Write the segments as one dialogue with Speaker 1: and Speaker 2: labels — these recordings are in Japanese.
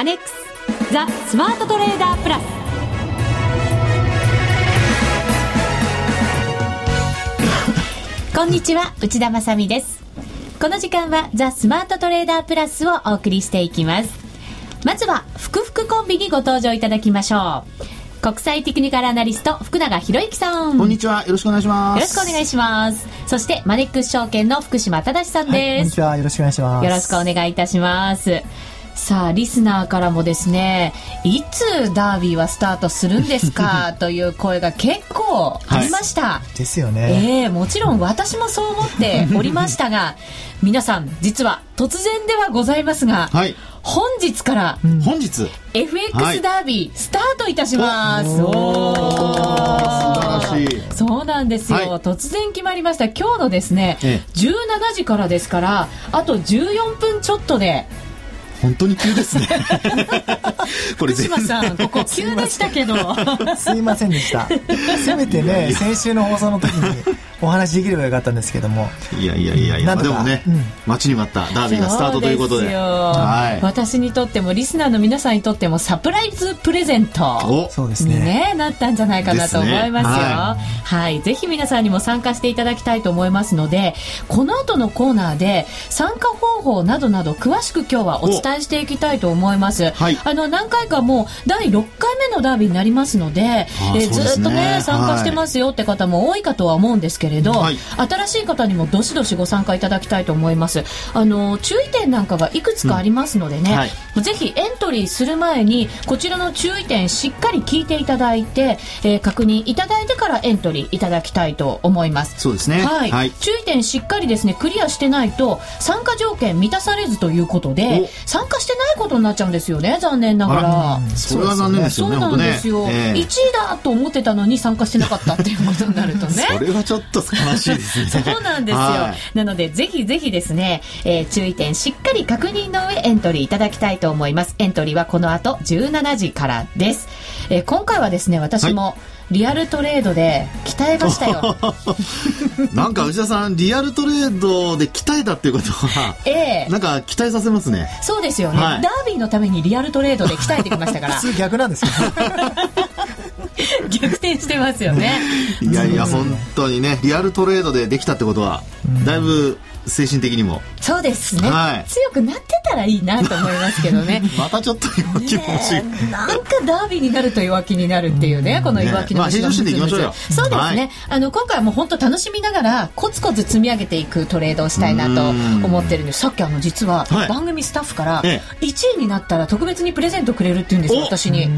Speaker 1: アネックスザ・スマートトレーダープラス。こんにちは内田まさです。この時間はザ・スマートトレーダープラスをお送りしていきます。まずは福福コンビにご登場いただきましょう。国際テクニカルアナリスト福永博之さん。
Speaker 2: こんにちはよろしくお願いします。
Speaker 1: よろしくお願いします。そしてマネックス証券の福島正さんです、はい、
Speaker 3: こんにちはよろしくお願いします。
Speaker 1: よろしくお願いいたしますさあリスナーからもですねいつダービーはスタートするんですか？という声が結構ありました、は
Speaker 3: い、ですよね。
Speaker 1: ええー、もちろん私もそう思っておりましたが 皆さん実は突然ではございますが、はい、本日から、
Speaker 2: うん、本日。
Speaker 1: FX ダービースタートいたします、はい、お
Speaker 2: 素晴らしい。
Speaker 1: そうなんですよ、はい、突然決まりました。今日のですね、ええ、17時からですからあと14分ちょっとで
Speaker 2: 本当に急ですね。
Speaker 1: これ福島さんここ急でしたけど。
Speaker 3: すいませんでした。せめてね先週の放送の時にお話できればよかったんですけども。
Speaker 2: いやいやいやいや。でもね、うん、待ちに待ったダービーがスタートということで。
Speaker 1: はい、私にとってもリスナーの皆さんにとってもサプライズプレゼントそうですね。ねなったんじゃないかなと思いますよ、ね、はい、はい、ぜひ皆さんにも参加していただきたいと思いますのでこの後のコーナーで参加方法などなど詳しく今日はお伝えしていきたいと思います、はい、あの何回かもう第6回目のダービーになりますので、えー、ずっとね参加してますよって方も多いかとは思うんですけれど、はい、新しい方にもどしどしご参加いただきたいと思います。あの注意点なんかがいくつかありますのでね、うん。はい、ぜひエントリーする前にこちらの注意点しっかり聞いていただいて、えー、確認いただいてからエントリーいただきたいと思います。
Speaker 2: そうですね。
Speaker 1: はい、はい、注意点しっかりですねクリアしてないと参加条件満たされずということで参加してないことになっちゃうんですよね残念ながら、
Speaker 2: うん、それは残念ですよね
Speaker 1: そうなんですよ、ね。えー、1位だと思ってたのに参加してなかったっていうことになるとね。
Speaker 2: それはちょっと悲しいですね。
Speaker 1: そうなんですよ、はい、なのでぜひぜひですね、えー、注意点しっかり確認の上エントリーいただきたいと思います。エントリーはこの後17時からです、えー、今回はですね私も、はいリアルトレードで鍛えましたよ。
Speaker 2: なんか内田さんリアルトレードで鍛えたっていうことはええ。なんか期待させますね。
Speaker 1: そうですよね、はい、ダービーのためにリアルトレードで鍛えてきましたから。
Speaker 3: 普通逆なんですよ。
Speaker 1: 逆転してますよね。
Speaker 2: いやいや本当にねリアルトレードでできたってことはだいぶ精神的にも。
Speaker 1: そうですね、はい、強くなってたらいいなと思いますけどね。
Speaker 2: またちょっと弱気持ちい。
Speaker 1: い、なんかダービーになると弱気になるっていうねこの弱気の
Speaker 2: 虫の
Speaker 1: そう
Speaker 2: ですね、
Speaker 1: はい、あの今回はもう本当楽しみながらコツコツ積み上げていくトレードをしたいなと思ってるんです。さっきあの実は番組スタッフから1位になったら特別にプレゼントくれるって言うんですよ私に。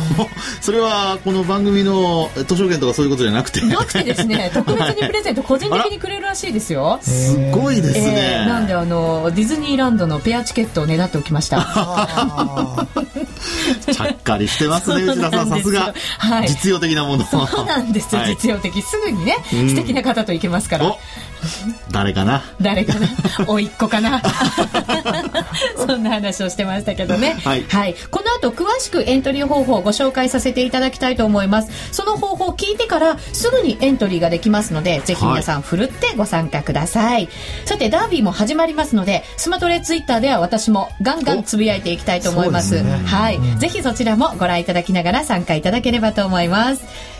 Speaker 2: それはこの番組の図書券とかそういうことじゃなくて。
Speaker 1: なくてですね。特別にプレゼント個人的にくれるらしいですよ。
Speaker 2: すごいですね、
Speaker 1: えー、なんであのディズニーランドのペアチケットをねだっておきました。
Speaker 2: ちゃっかりしてますね内田さん。さすが、はい、実用的なもの
Speaker 1: そうなんです、はい、実用的。すぐにね、うん、素敵な方と行けますから
Speaker 2: 誰かな？
Speaker 1: 誰かな？おいっ子かな？そんな話をしてましたけどね、はい、はい、この後詳しくエントリー方法をご紹介させていただきたいと思います。その方法を聞いてからすぐにエントリーができますのでぜひ皆さんふるってご参加ください、さてダービーも始まりますのでスマトレツイッターでは私もガンガンつぶやいていきたいと思います、ね、はい、うん、ぜひそちらもご覧いただきながら参加いただければと思います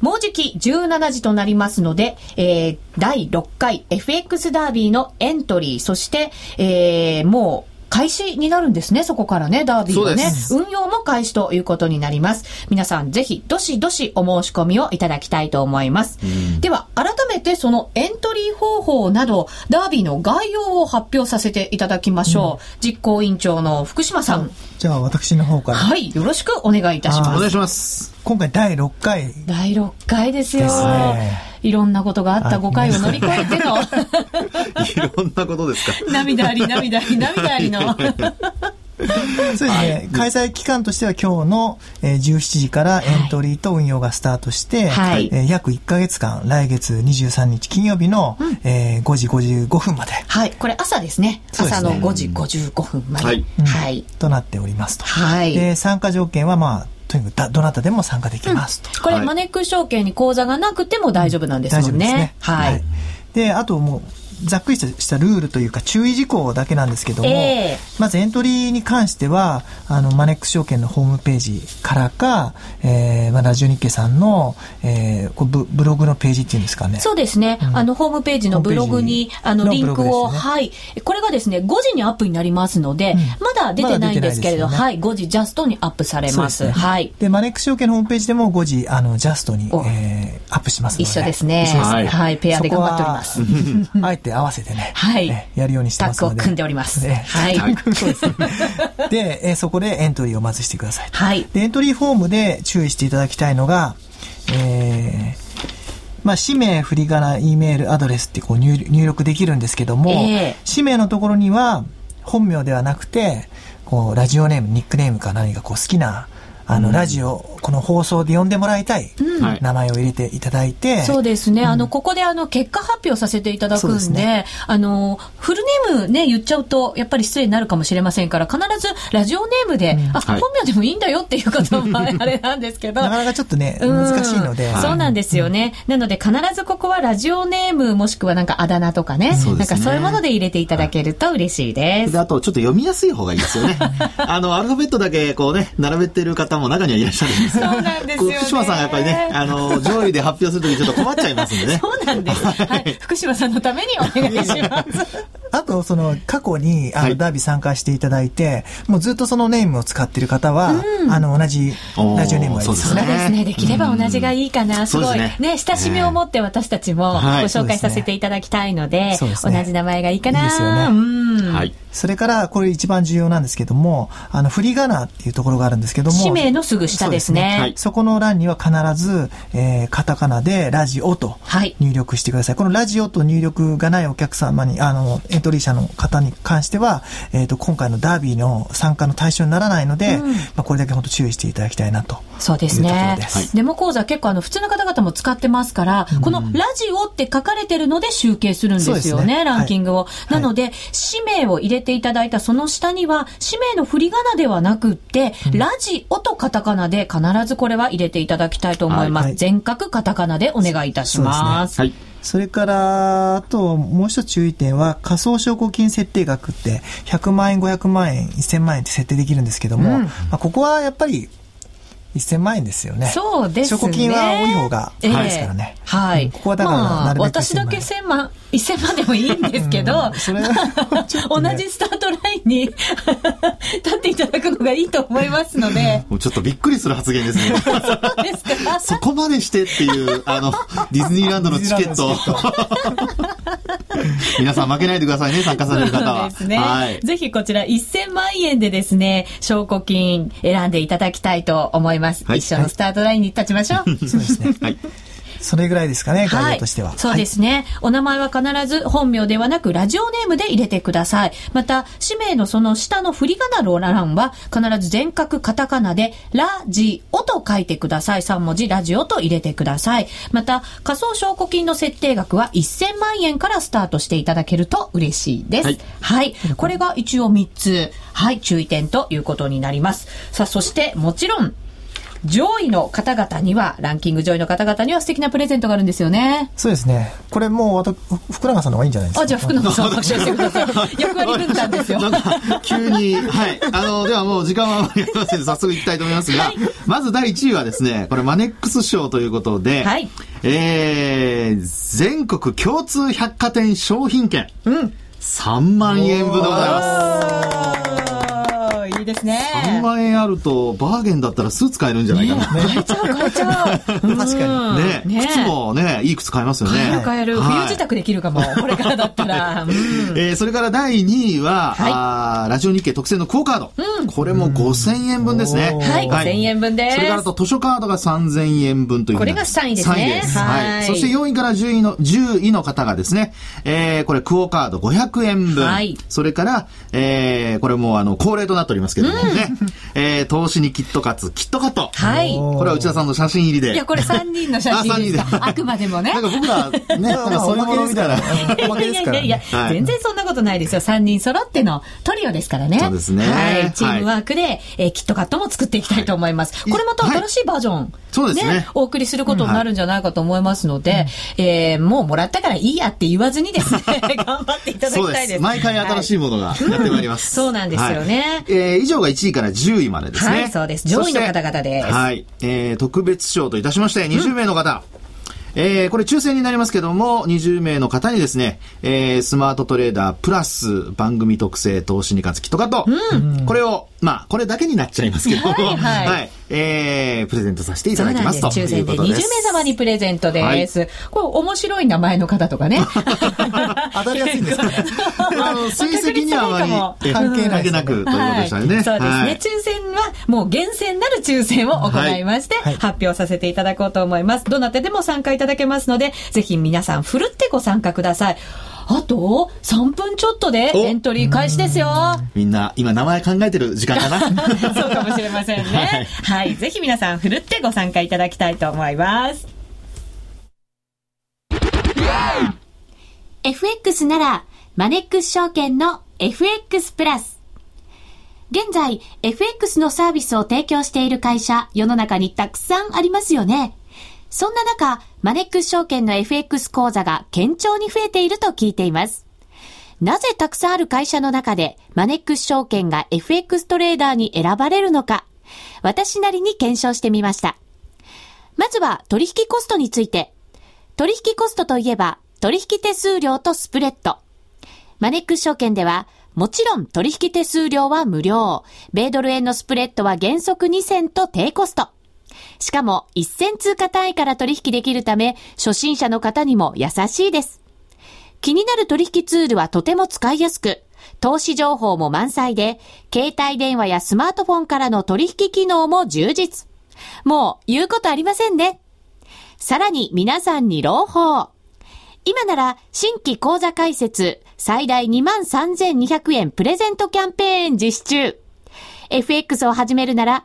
Speaker 1: もうじき17時となりますので、えー、第6回 FX ダービーのエントリー、そして、えー、もう開始になるんですね、そこからね、ダービーのね。運用も開始ということになります。皆さんぜひ、どしどしお申し込みをいただきたいと思います。では、改めてそのエントリー方法など、ダービーの概要を発表させていただきましょう。うん、実行委員長の福島さん。
Speaker 3: じゃあ、私の方から。
Speaker 1: はい、よろしくお願いいたします。
Speaker 2: お願いします。
Speaker 3: 今回第6回。
Speaker 1: 第6回ですよ。ですね。いろんなことがあった5回を乗り越えての
Speaker 2: いろんなことですか？
Speaker 1: 涙あり涙あり 涙ありの
Speaker 3: そうですね。開催期間としては今日の、えー、17時からエントリーと運用がスタートして、はい、えー、約1か月間、来月23日金曜日の、うん、えー、5時55分まで。
Speaker 1: はい。これ朝ですね。すね朝の5時55分まで。はい。
Speaker 3: はい、となっておりますと。はい。で、参加条件はまあ、とにかくどなたでも参加できますと。
Speaker 1: うん、これ、マネック証券に口座がなくても大丈夫なんですもんね。うん、ねはい、はい。
Speaker 3: で、あともう、ざっくりしたルールというか注意事項だけなんですけども、えー、まずエントリーに関しては、あの、マネックス証券のホームページからか、えー、まあ、ラジオ日経さんの、えー、こブブログのページっていうんですかね。
Speaker 1: そうですね。うん、あの、ホームページのブログに、あの、リンクを、ね、はい。これがですね、5時にアップになりますので、うん、まだ出てないんですけれど、まね、はい、5時ジャストにアップされます。すね、はい。
Speaker 3: で、マネックス証券のホームページでも5時、あの、ジャストに、えー、アップしますので。
Speaker 1: 一緒ですね。はい、はい、ペアで頑張っております。
Speaker 3: あえて合わせてね。はい、やるようにしてますので。
Speaker 1: タッグを組んでおります。ね、はい。そうですね。
Speaker 3: で、えー、そこでエントリーをまずしてください。はい。で、エントリーフォームで注意していただきたいのが、えー、まあ、氏名、振り仮名、E メール、アドレスってこう入入力できるんですけども、えー、氏名のところには本名ではなくて、こう、ラジオネーム、ニックネームか何かこう好きなあの、ラジオ、この放送で呼んでもらいたい、名前を入れていただいて。
Speaker 1: そうですね。あの、ここであの、結果発表させていただくんで、あの、フルネームね、言っちゃうと、やっぱり失礼になるかもしれませんから、必ずラジオネームで、あ、本名でもいいんだよっていう方もあれなんですけど。
Speaker 3: なかなかちょっとね、難しいので。
Speaker 1: そうなんですよね。なので、必ずここはラジオネーム、もしくはなんかあだ名とかね、なんかそういうもので入れていただけると嬉しいです。
Speaker 2: あと、ちょっと読みやすい方がいいですよね。あの、アルファベットだけこうね、並べてる方も中にはいらっしゃる
Speaker 1: そうなんですよ、ね、
Speaker 2: 福島さんがやっぱりね、あの、上位で発表するときちょっと困っちゃいますんでね。
Speaker 1: そうなんです。はい。福島さんのためにお願いします。
Speaker 3: あと、その、過去に、あの、ダービー参加していただいて、もうずっとそのネームを使ってる方は、あの、同じラジオネームがいいです
Speaker 1: ね。そうですね。できれば同じがいいかな。すごい、ね、親しみを持って私たちもご紹介させていただきたいので、同じ名前がいいかな。いいですよね。うん。
Speaker 3: はい。それから、これ一番重要なんですけども、あの、振り仮名っていうところがあるんですけども。
Speaker 1: 氏名のすぐ下ですね。
Speaker 3: そはい、そこの欄には必ず、えー、カタカナでラジオと入力してください。はい、このラジオと入力がないお客様に、あの、エントリー者の方に関しては、えっ、ー、と、今回のダービーの参加の対象にならないので、うん、まあ、これだけ本当注意していただきたいなと。
Speaker 1: そうですね。デモ講座結構あの、普通の方々も使ってますから、うん、このラジオって書かれてるので集計するんですよね、ね。ランキングを。はい、なので、氏名を入れていただいたその下には、氏名の振り仮名ではなくって、うん、ラジオとカタカナで必ずこれは入れていただきたいと思います。はい、全角カタカナでお願いいたします。すね、はい
Speaker 3: それから、あと、もう一つ注意点は、仮想証拠金設定額って、100万円、500万円、1000万円って設定できるんですけども、うん、まあ、ここはやっぱり、1000万円ですよね。
Speaker 1: そうですね。
Speaker 3: 証拠金は多い方がいいですからね。
Speaker 1: えー、はい、
Speaker 3: うん、ここはだから、まあ、
Speaker 1: 私だけ1000万、1000万でもいいんですけど、ね、同じスタートラインに 立っていただくのがいいと思いますので。
Speaker 2: もうちょっとびっくりする発言ですね。そすか？そこまでしてっていう、あの、ディズニーランドのチケット。皆さん負けないでくださいね、参加される方は。
Speaker 1: ですね。はい。ぜひこちら1000万円でですね、証拠金選んでいただきたいと思います。はい、一緒のスタートラインに立ちましょう。
Speaker 3: そうですね。はい。それぐらいですかね、概要としては。
Speaker 1: そうですね、はい、お名前は必ず本名ではなくラジオネームで入れてください。また、氏名のその下の振り仮名の欄は必ず全角カタカナでラジオと書いてください。3文字ラジオと入れてください。また、仮想証拠金の設定額は1000万円からスタートしていただけると嬉しいです。はい。はい、これが一応3つ、はい、注意点ということになります。さあ、そしてもちろん、上位の方々には、ランキング上位の方々には素敵なプレゼントがあるんですよね。
Speaker 3: そうですね。これもう、福永さんの方がいいんじゃないですか？
Speaker 1: あ、じゃあ福永さん拍手してください。役割分担ですよ。
Speaker 2: 急に、はい。あの、ではもう時間はありませんで、早速いきたいと思いますが、はい、まず第1位はですね、これマネックス賞ということで、はい。えー、全国共通百貨店商品券。うん。3万円分でございます。
Speaker 1: ですね。
Speaker 2: 3万円あると、バーゲンだったらスーツ買えるんじゃないかな。
Speaker 1: ね、買えちゃう、買えちゃう。確
Speaker 3: か
Speaker 2: に。ねね靴もね、いい靴買えますよね。
Speaker 1: 買える、買える。冬支度できるかも。これからだったら。
Speaker 2: えそれから第2位は、はい、あラジオ日経特製のクオカード。うん、これも5000円分ですね。
Speaker 1: はい、5000円分です。
Speaker 2: それからと図書カードが3000円分という
Speaker 1: これが3位ですね。
Speaker 2: 3位です。はい。そして4位から10位の、10位の方がですね、えー、これ、クオカード500円分。はい。それから、えー、これもあの、恒例となっておりますけどもね、うん、えー、投資にキットカツ、キットカット。
Speaker 1: はい。
Speaker 2: これは内田さんの写真入りで。
Speaker 1: いや、これ3人の写真入りで。あくまでもね。
Speaker 2: なんか僕ら、ね、なんかそういうものみたいな。
Speaker 1: いやいやいや、全然そんなことないですよ。3人揃ってのトリオですからね。
Speaker 2: そうですね。
Speaker 1: はい。チームワークで、えー、キットカットも作っていきたいと思います。これまた新しいバージョン。
Speaker 2: そうですね。
Speaker 1: お送りすることになるんじゃないかと思いますので、えー、もうもらったからいいやって言わずにですね、頑張っていただきたいです。
Speaker 2: 毎回新しいものがやってまいります。
Speaker 1: そうなんですよね。
Speaker 2: えー、以上が1位から10位までですね。
Speaker 1: はい、そうです。上位の方々です。
Speaker 2: はい。えー、特別賞といたしまして、20名の方。えー、これ抽選になりますけども、20名の方にですね、えー、スマートトレーダープラス番組特製投資に勝つキットカット。うん、これを、まあ、これだけになっちゃいますけど。も、はい、はい、はい、えー、プレゼントさせていただきますと
Speaker 1: 抽選で20名様にプレゼントです。はい、これ面白い名前の方とかね。
Speaker 3: 当たりやすいんですかね。
Speaker 2: あの、成績にはあまり関係なくということでしたね。はい、
Speaker 1: そうですね、はい、抽選はもう厳選なる抽選を行いまして、発表させていただこうと思います。どなたでも参加いただけますので、ぜひ皆さんふるってご参加ください。あと3分ちょっとでエントリー開始ですよ。
Speaker 2: みんな今名前考えてる時間かな？
Speaker 1: そうかもしれませんね。はい、はい。ぜひ皆さんふるってご参加いただきたいと思います。FX ならマネックス証券の FX プラス。現在、FX のサービスを提供している会社、世の中にたくさんありますよね。そんな中、マネックス証券の FX 講座が堅調に増えていると聞いています。なぜたくさんある会社の中でマネックス証券が FX トレーダーに選ばれるのか、私なりに検証してみました。まずは取引コストについて。取引コストといえば取引手数料とスプレッド。マネックス証券ではもちろん取引手数料は無料。米ドル円のスプレッドは原則2銭と低コスト。しかも一銭通貨単位から取引できるため、初心者の方にも優しいです。気になる取引ツールはとても使いやすく、投資情報も満載で、携帯電話やスマートフォンからの取引機能も充実。もう言うことありませんね。さらに皆さんに朗報。今なら新規講座開設最大23,200円プレゼントキャンペーン実施中。FX を始めるなら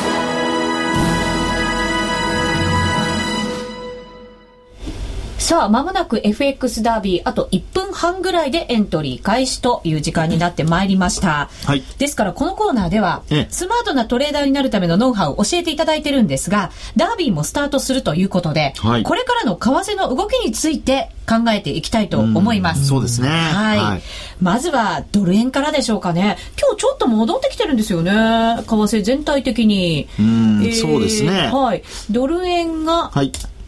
Speaker 1: さあ、まもなく FX ダービー、あと1分半ぐらいでエントリー開始という時間になってまいりました。はい。ですから、このコーナーでは、スマートなトレーダーになるためのノウハウを教えていただいてるんですが、ダービーもスタートするということで、はい、これからの為替の動きについて考えていきたいと思います。
Speaker 2: そうですね。
Speaker 1: はい。はい、まずは、ドル円からでしょうかね。今日ちょっと戻ってきてるんですよね。為替全体的に。
Speaker 2: うん、えー、そうですね。
Speaker 1: はい。ドル円が、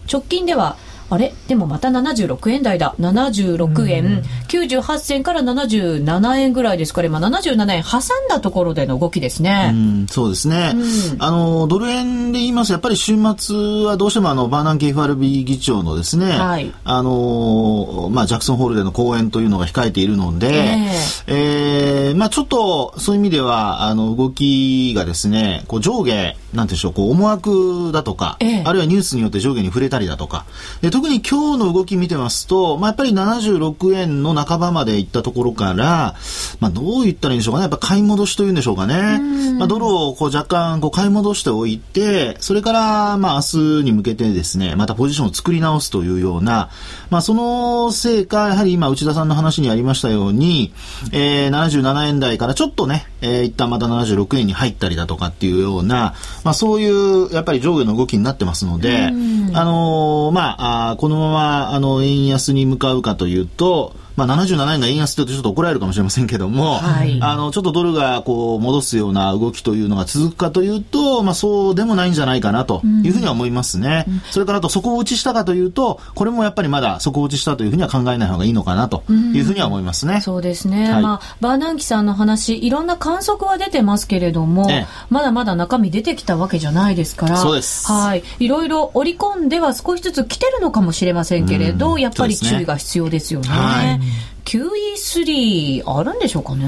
Speaker 1: 直近では、あれ？でもまた76円台だ。76円。98銭から77円ぐらいです。から、今77円挟んだところでの動きですね。
Speaker 2: うん、そうですね。うん、あの、ドル円で言いますと、やっぱり週末はどうしてもあの、バーナンキ FRB 議長のですね、はい、あの、まあ、ジャクソンホールでの講演というのが控えているので、えー、えー、まあ、ちょっと、そういう意味では、あの、動きがですね、こう上下、なんでしょう、こう、思惑だとか、ええ、あるいはニュースによって上下に触れたりだとか、で特に今日の動き見てますと、まあ、やっぱり76円の半ばまでいったところから、まあ、どう言ったらいいんでしょうかね、やっぱ買い戻しというんでしょうかね。まあ、ドルをこう若干こう買い戻しておいて、それから、まあ、明日に向けてですね、またポジションを作り直すというような、まあ、そのせいか、やはり今、内田さんの話にありましたように、えー、77円台からちょっとね、えー、一旦また76円に入ったりだとかっていうような、まあ、そういう、やっぱり上下の動きになってますので、あのー、まあ、あこのまま、あの、円安に向かうかというと、まあ、77円が円安というとちょっと怒られるかもしれませんけども、はい、あの、ちょっとドルがこう戻すような動きというのが続くかというと、まあ、そうでもないんじゃないかなというふうには思いますね。うん、それからあと、底打ちしたかというと、これもやっぱりまだ底打ちしたというふうには考えない方がいいのかなというふうには思いますね。
Speaker 1: うん、そうですね。はい、まあ、バーナンキさんの話、いろんな観測は出てますけれども、ええ、まだまだ中身出てきたわけじゃないですから、
Speaker 2: そうです。
Speaker 1: はい。いろいろ織り込んでは少しずつ来てるのかもしれませんけれど、うん、やっぱり注意が必要ですよね。はい QE3 あるんでしょうかね？う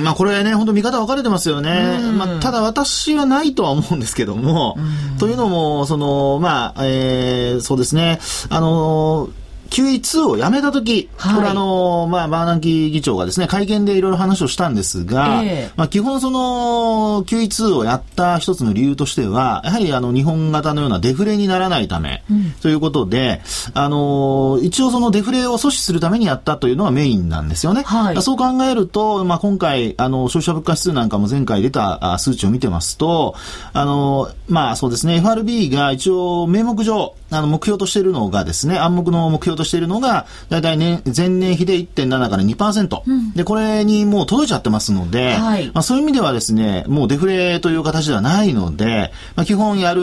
Speaker 1: ん、
Speaker 2: まあこれね、本当見方分かれてますよね。まあただ私はないとは思うんですけども、というのも、その、まあ、えー、そうですね、あのー QE2 をやめたとき、はい、これあの、まあ、バーナンキー議長がですね、会見でいろいろ話をしたんですが、えー、まあ、基本その、QE2 をやった一つの理由としては、やはりあの、日本型のようなデフレにならないため、うん、ということで、あの、一応そのデフレを阻止するためにやったというのがメインなんですよね。はい、そう考えると、まあ、今回、あの、消費者物価指数なんかも前回出た数値を見てますと、あの、まあ、そうですね、FRB が一応名目上、あの、目標としているのがですね、暗黙の目標としているのが、大体年、前年比で1.7から2%、うん、で、これにもう届いちゃってますので、はい、まあ、そういう意味ではですね、もうデフレという形ではないので、まあ、基本やる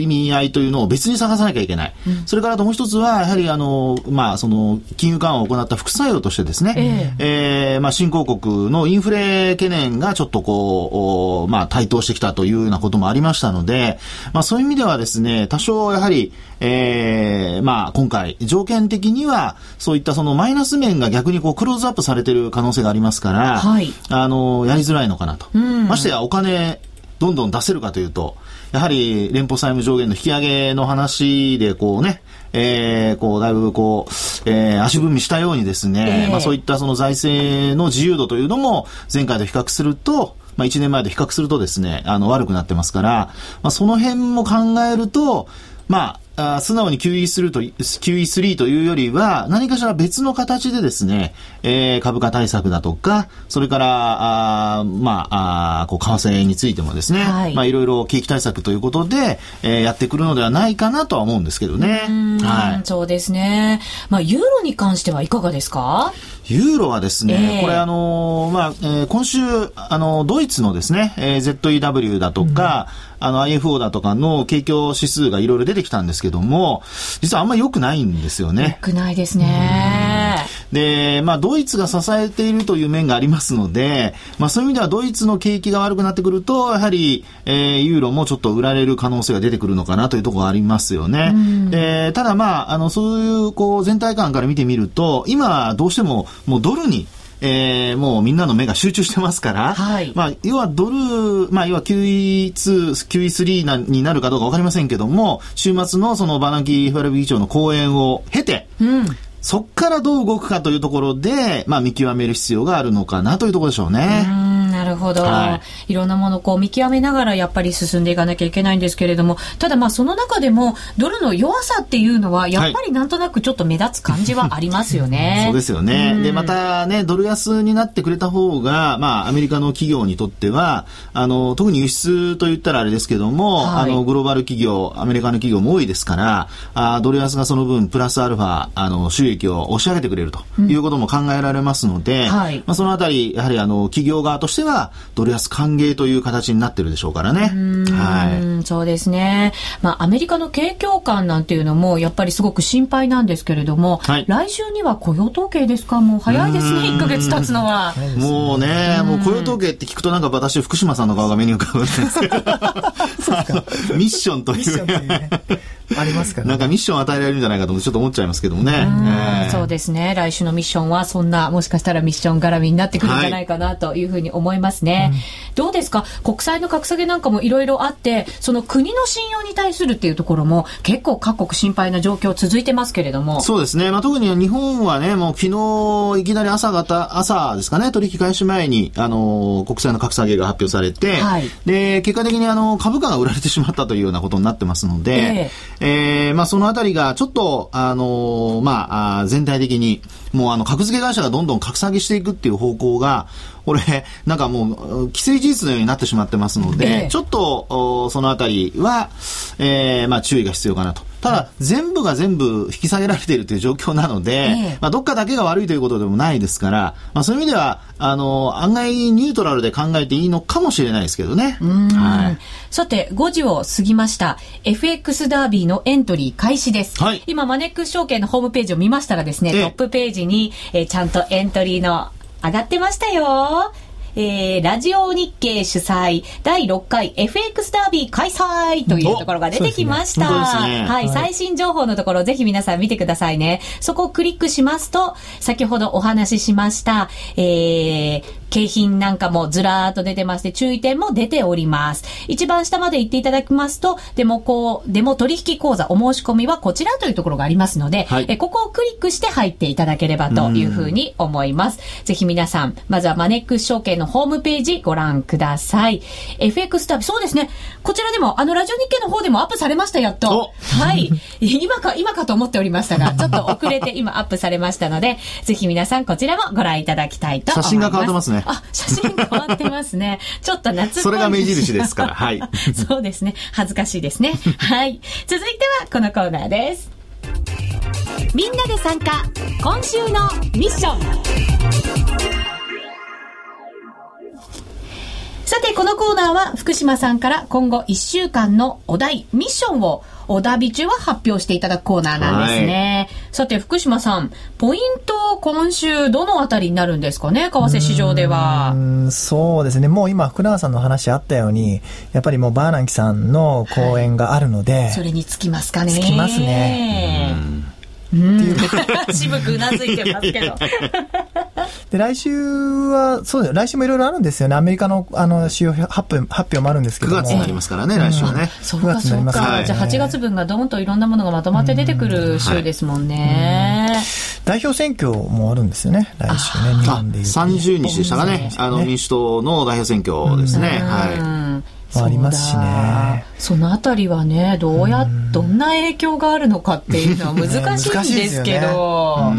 Speaker 2: 意味合いというのを別に探さなきゃいけない。うん、それからともう一つは、やはりあの、まあ、その、金融緩和を行った副作用としてですね、えー、えー、まあ、新興国のインフレ懸念がちょっとこう、まあ、台頭してきたというようなこともありましたので、まあ、そういう意味ではですね、多少やはり、えー、まあ、今回、条件的には、そういったそのマイナス面が逆にこう、クローズアップされてる可能性がありますから、はい、あの、やりづらいのかなと。ましてや、お金、どんどん出せるかというと、やはり連邦債務上限の引き上げの話で、こうね、えー、こう、だいぶこう、えー、足踏みしたようにですね、えー、まあそういったその財政の自由度というのも、前回と比較すると、まあ1年前と比較するとですね、あの、悪くなってますから、まあその辺も考えると、まあ、あ素直に QE3 と QE3 というよりは、何かしら別の形でですね、えー、株価対策だとか、それから、あまあ、あこう、為替についてもですね、はい、まあ、いろいろ景気対策ということで、えー、やってくるのではないかなとは思うんですけどね。
Speaker 1: はい。そうですね。まあ、ユーロに関してはいかがですか？
Speaker 2: ユーロはですね、えー、これあのー、まあ、えー、今週、あの、ドイツのですね、えー、ZEW だとか、うん、あの、IFO だとかの景況指数がいろいろ出てきたんですけども、実はあんまり良くないんですよね。
Speaker 1: 良くないですね。
Speaker 2: で、まあ、ドイツが支えているという面がありますので、まあ、そういう意味ではドイツの景気が悪くなってくると、やはり、えー、ユーロもちょっと売られる可能性が出てくるのかなというところがありますよね。うん、で、ただまあ、あの、そういう、こう、全体感から見てみると、今、どうしても、もうドルに、えー、もうみんなの目が集中してますから、はい、まあ、要はドル、まあ、要は QE2、QE3 なになるかどうかわかりませんけども、週末のそのバナンキー FRB 議長の講演を経て、うん。そっからどう動くかというところで、まあ見極める必要があるのかなというところでしょうね。
Speaker 1: うるほど、はい、いろんなものをこう見極めながらやっぱり進んでいかなきゃいけないんですけれども、ただまあその中でもドルの弱さっていうのはやっぱりなんとなくちょっと目立つ感じはありますよね。
Speaker 2: そうですよね。で、またね、ドル安になってくれた方が、まあアメリカの企業にとっては、あの、特に輸出と言ったらあれですけども、はい、あの、グローバル企業、アメリカの企業も多いですから、あドル安がその分プラスアルファ、あの、収益を押し上げてくれるということも考えられますので、うん。はい、まあそのあたり、やはりあの、企業側としては、ドル安歓迎という形になってるでしょうからね。
Speaker 1: はい。そうですね。まあ、アメリカの景況感なんていうのも、やっぱりすごく心配なんですけれども、はい、来週には雇用統計ですか？もう早いですね、1か月経つのは。
Speaker 2: もうね、もう雇用統計って聞くとなんか私、福島さんの顔が目に浮かぶんですけど、ミッションという。
Speaker 3: ありますから、ね、
Speaker 2: なんかミッション与えられるんじゃないかとちょっと思っちゃいますけどもね。
Speaker 1: えー、そうですね。来週のミッションはそんな、もしかしたらミッション絡みになってくるんじゃないかなというふうに思いますね。はいどうですか？国債の格下げなんかもいろいろあって、その国の信用に対するっていうところも結構各国心配な状況続いてますけれども。
Speaker 2: そうですね。まあ、特に日本はね、もう昨日いきなり朝方、朝ですかね、取引開始前に、あの、国債の格下げが発表されて、はい、で、結果的にあの、株価が売られてしまったというようなことになってますので、えー、えー、まあ、そのあたりがちょっと、あの、まあ、全体的に、もうあの、格付け会社がどんどん格下げしていくっていう方向が、これ、なんかもう、既成事実のようになってしまってますので、ええ、ちょっと、そのあたりは、えー、まあ注意が必要かなと。ただ、全部が全部引き下げられているという状況なので、えまあ、どっかだけが悪いということでもないですから、まあ、そういう意味では、あの、案外ニュートラルで考えていいのかもしれないですけどね。
Speaker 1: はい、さて、5時を過ぎました。FX ダービーのエントリー開始です。はい、今、マネックス証券のホームページを見ましたらですね、トップページに、えー、ちゃんとエントリーの上がってましたよ。えー、ラジオ日経主催第6回 FX ダービー開催というところが出てきました。ねね、はい、最新情報のところぜひ皆さん見てくださいね。そこをクリックしますと、先ほどお話ししました、えー、景品なんかもずらーっと出てまして、注意点も出ております。一番下まで行っていただきますと、デモこう、デモ取引講座お申し込みはこちらというところがありますので、はい、えここをクリックして入っていただければというふうに思います。ぜひ皆さん、まずはマネックス証券のホームページご覧ください。FX 旅、そうですね。こちらでも、あの、ラジオ日経の方でもアップされました、やっと。はい。今か、今かと思っておりましたが、ちょっと遅れて今アップされましたので、ぜひ皆さんこちらもご覧いただきたいと思います。写
Speaker 2: 真が変わってますね。
Speaker 1: あ、写真変わってますね。ちょっと夏っぽい。
Speaker 2: それが目印ですから。はい。
Speaker 1: そうですね。恥ずかしいですね。はい。続いてはこのコーナーです。みんなで参加。今週のミッション。さて、このコーナーは福島さんから今後1週間のお題、ミッションを小田ビチュは発表していただくコーナーなんですね。はい、さて、福島さん、ポイント今週どのあたりになるんですかね、為替市場では。
Speaker 3: そうですね。もう今、福永さんの話あったように、やっぱりもうバーナンキさんの講演があるので、はい、
Speaker 1: それにつきますかね。
Speaker 3: つきますね。
Speaker 1: っていう 渋くうなずいてますけど。
Speaker 3: で、来週は、そうだよ、来週もいろいろあるんですよね。アメリカの、あの、主要発表、発表もあるんですけど
Speaker 2: も。9月になりますからね、来週はね。
Speaker 1: そうか、そうか。じゃあ8月分がどんといろんなものがまとまって出てくる週ですもんね。
Speaker 3: 代表選挙もあるんですよね、来週ね、日本でいう。
Speaker 2: 30日でしたかね。あの、民主党の代表選挙ですね。はい。
Speaker 3: ありますしね。
Speaker 1: そのあたりはね、どうや、どんな影響があるのかっていうのは難しいんですけど。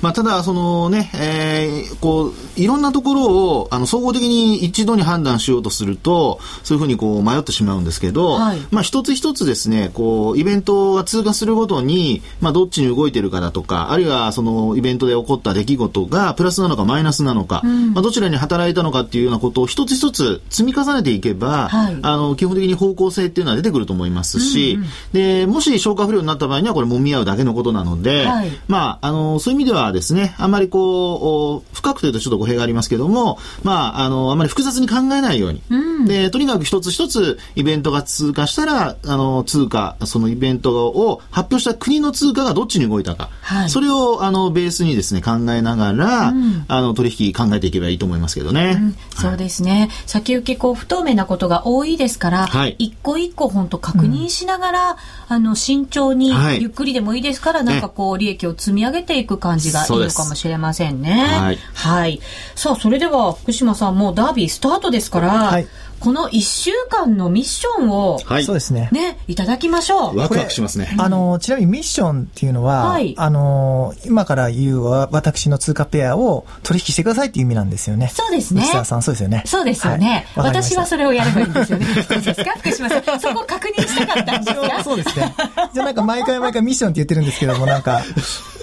Speaker 2: まあ、ただ、そのね、えー、こう、いろんなところを、あの、総合的に一度に判断しようとすると、そういうふうにこう、迷ってしまうんですけど、はい、まあ、一つ一つですね、こう、イベントが通過するごとに、まあ、どっちに動いてるかだとか、あるいは、その、イベントで起こった出来事が、プラスなのかマイナスなのか、うん、まあ、どちらに働いたのかっていうようなことを一つ一つ積み重ねていけば、はい、あの、基本的に方向性っていうのは出てくると思いますし、うんうん、で、もし消化不良になった場合には、これ揉み合うだけのことなので、はい、まあ、あの、そういう意味ではですね、あんまりこう、深くというとちょっと語弊がありますけども、まあ、あの、あまり複雑に考えないように。うん、で、とにかく一つ一つイベントが通過したら、あの、通貨、そのイベントを発表した国の通貨がどっちに動いたか。はい、それを、あの、ベースにですね、考えながら、うん、あの、取引考えていけばいいと思いますけどね。うん、
Speaker 1: そうですね。先行き、こう、不透明なことが多いですから、はい、一個一個本当確認しながら、あの、慎重に、ゆっくりでもいいですから、なんかこう、利益を積み上げていく感じがいいのかもしれませんね。はい。はい。さあ、それでは、福島さんもダービースタートですから、はい、この1週間のミッションを、
Speaker 3: はい、そうですね。
Speaker 1: ね、いただきましょう。
Speaker 2: ワクワクしますね。
Speaker 3: あの、ちなみにミッションっていうのは、はい、あの、今から言う私の通貨ペアを取引してくださいっていう意味なんですよね。
Speaker 1: そうですね。
Speaker 3: 内田さん、そうですよね。
Speaker 1: そうですよね。はい、私はそれをやればいいんですよね。そうですか？福島さん。そこ確認したかったんですか？
Speaker 3: そうですね。じゃあなんか毎回毎回ミッションって言ってるんですけども、なんか、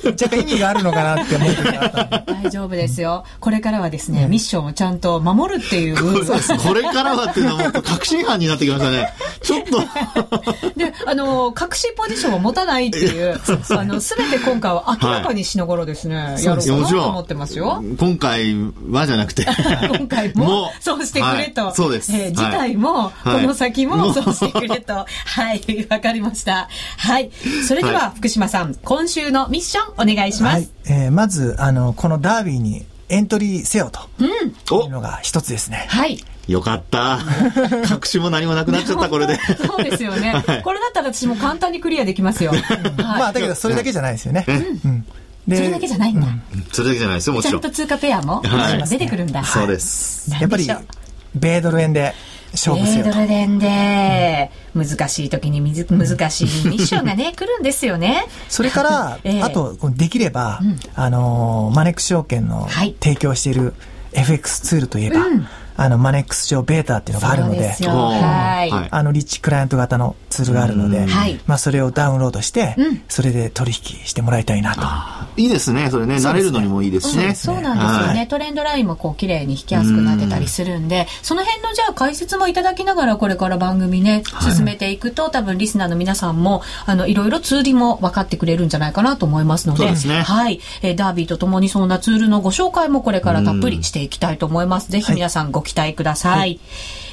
Speaker 3: 若干意味があるのかなって思った
Speaker 1: 大丈夫ですよ。これからはですね、ミッションをちゃんと守るっていう。
Speaker 2: これからはっていうのはもう確信犯になってきましたね。ちょっと。
Speaker 1: で、あの、隠しポジションを持たないっていう、あの、すべて今回は明らかにしながらですね、はい、やろうかなと思ってますよ。
Speaker 2: 今回はじゃなくて。
Speaker 1: 今回も、そうしてくれと。はい、
Speaker 2: そうです。
Speaker 1: えー、次回も、この先も、そうしてくれと。はい、わかりました。はい。それでは、福島さん、今週のミッションお願いします。はい、
Speaker 3: えー、まず、あの、このダービーにエントリーせよと。うん。いうのが一つですね。
Speaker 1: はい。
Speaker 2: よかった。隠しも何もなくなっちゃった、これで。
Speaker 1: そうですよね。はい、これだったら私も簡単にクリアできますよ。はい、
Speaker 3: まあ、だけどそれだけじゃないですよね。うん。
Speaker 1: それだけじゃないんだ。
Speaker 2: それだけじゃないですよ、もちろ
Speaker 1: ん。ちゃんと通貨ペアも出てくるんだ。
Speaker 2: そうです。
Speaker 3: やっぱり、米ドル円で勝負せよ
Speaker 1: 米ドル円で、難しい時に難しいミッションがね、来るんですよね。
Speaker 3: それから、あと、できれば、あの、マネックス証券の提供している FX ツールといえば、あの、マネックス上ベータっていうのがあるので、はい、あの、リッチクライアント型のツールがあるので、まあ、それをダウンロードして、それで取引してもらいたいなと。
Speaker 2: いいですね、それね、慣れるのにもいいですしね。
Speaker 1: そうなんですよね。トレンドラインもこう、綺麗に引きやすくなってたりするんで、その辺のじゃあ解説もいただきながら、これから番組ね、進めていくと、多分リスナーの皆さんも、あの、いろいろツールも分かってくれるんじゃないかなと思いますので、はい。えダービーとともにそんなツールのご紹介もこれからたっぷりしていきたいと思います。ぜひ皆さんご期待ください。い。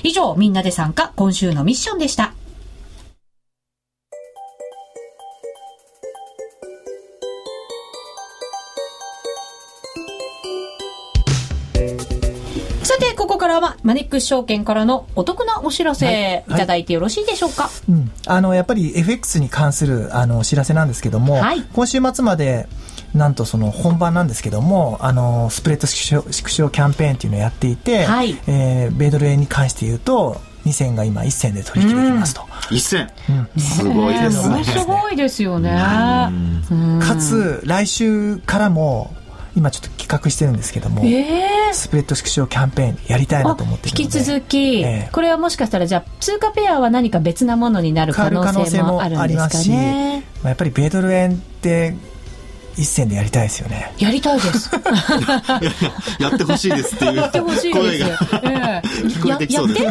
Speaker 1: 以上、みんなで参加、今週のミッションでした。さて、ここからはマネックス証券からのお得なお知らせ、い、ただいてよろしいでしょうか、
Speaker 3: うん、あの、やっぱり FX に関するあのお知らせなんですけども、はい、今週末までなんとその本番なんですけども、あの、スプレッド縮小キャンペーンっていうのをやっていて、はい、えー、米ドル円に関して言うと、2銭が今1銭で取引できますと。
Speaker 2: 1銭、うん、すごいですね。
Speaker 1: すごいですよね。
Speaker 3: かつ、来週からも、今ちょっと企画してるんですけども、えー、スプレッド縮小キャンペーンやりたいなと思って
Speaker 1: 引き続き、えー、これはもしかしたらじゃあ通貨ペアは何か別なものになる可能性もあるんですかね。
Speaker 3: まあ、やっぱり米ドル円って一戦でやりたいですよね。
Speaker 1: やりたいです。
Speaker 2: や ってほしいですっていう
Speaker 1: やってほしいです。え
Speaker 2: 聞こえてきそうです。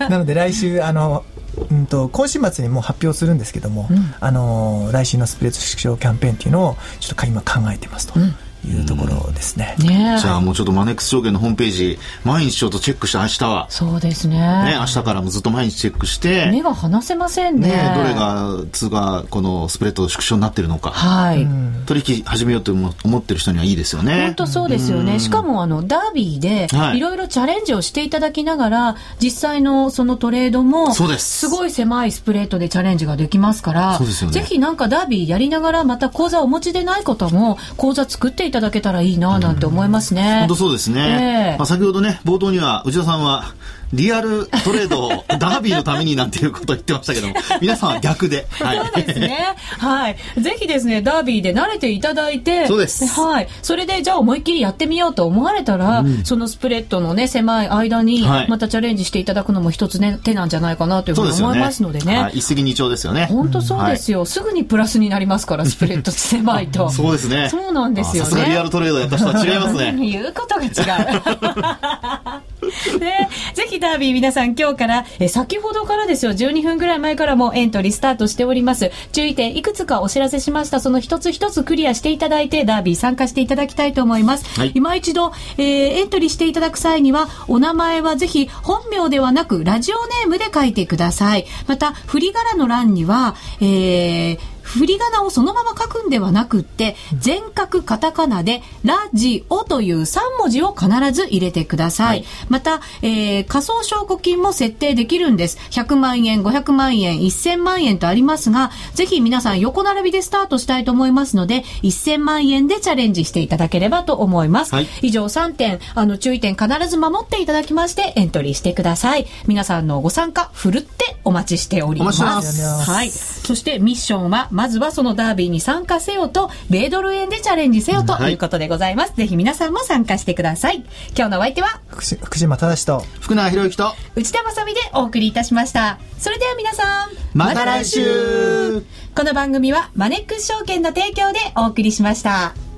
Speaker 3: なので来週、あの、うんと、今週末にもう発表するんですけども、うん、あの、来週のスプレッド縮小キャンペーンっていうのを、ちょっと今考えてますと。うんいうところですね。
Speaker 2: ねじゃあもうちょっとマネックス証券のホームページ、毎日ちょっとチェックして、明日は。
Speaker 1: そうですね。
Speaker 2: ね、明日からもずっと毎日チェックして。
Speaker 1: 目が離せませんね。
Speaker 2: ねどれが通貨、このスプレッド縮小になってるのか。はい。取引始めようと思ってる人にはいいですよね。
Speaker 1: 本当そうですよね。しかもあの、ダービーで、いろいろチャレンジをしていただきながら、実際のそのトレードも、そうです。すごい狭いスプレッドでチャレンジができますから、そうですよね。ぜひなんかダービーやりながら、また講座をお持ちでない方も、講座作っていただけたらいいななんて思いますね。
Speaker 2: 本当そうですね。えー、まあ、先ほどね、冒頭には内田さんは、リアルトレードを ダービーのためになんていうことを言ってましたけども、皆さんは逆で。
Speaker 1: はい、そうですね。はい。ぜひですね、ダービーで慣れていただいて、
Speaker 2: そうです。
Speaker 1: はい。それで、じゃあ思いっきりやってみようと思われたら、うん、そのスプレッドのね、狭い間に、またチャレンジしていただくのも一つね、手なんじゃないかなというふうに思いますのでね。でねはい、
Speaker 2: 一石二鳥ですよね。
Speaker 1: 本当そうですよ、うんはい、すぐにプラスになりますから、スプレッド狭いと。
Speaker 2: そうですね。
Speaker 1: そうなんですよね。
Speaker 2: リアルトレードやった人は違いますね。
Speaker 1: 言うことが違う。ね、ぜひダービー皆さん今日から、え先ほどからですよ、12分ぐらい前からもエントリースタートしております。注意点いくつかお知らせしました。その一つ一つクリアしていただいて、ダービー参加していただきたいと思います。はい、今一度、えー、エントリーしていただく際には、お名前はぜひ本名ではなく、ラジオネームで書いてください。また、振り仮名の欄には、えー、振り仮名をそのまま書くんではなくって、全角カタカナで、ラジオという3文字を必ず入れてください。はい、また、えー、仮想証拠金も設定できるんです。100万円、500万円、1000万円とありますが、ぜひ皆さん横並びでスタートしたいと思いますので、1000万円でチャレンジしていただければと思います。はい、以上3点、あの、注意点必ず守っていただきまして、エントリーしてください。皆さんのご参加、ふるってお待ちしております。
Speaker 2: ます
Speaker 1: はい。そしてミッションは、まずはそのダービーに参加せよと、米ドル円でチャレンジせよということでございます。はい、ぜひ皆さんも参加してください。今日のお相手は、
Speaker 3: 福島正と、
Speaker 2: 福永博之と、
Speaker 1: 内田まさみでお送りいたしました。それでは皆さん、
Speaker 2: また来週
Speaker 1: この番組はマネックス証券の提供でお送りしました。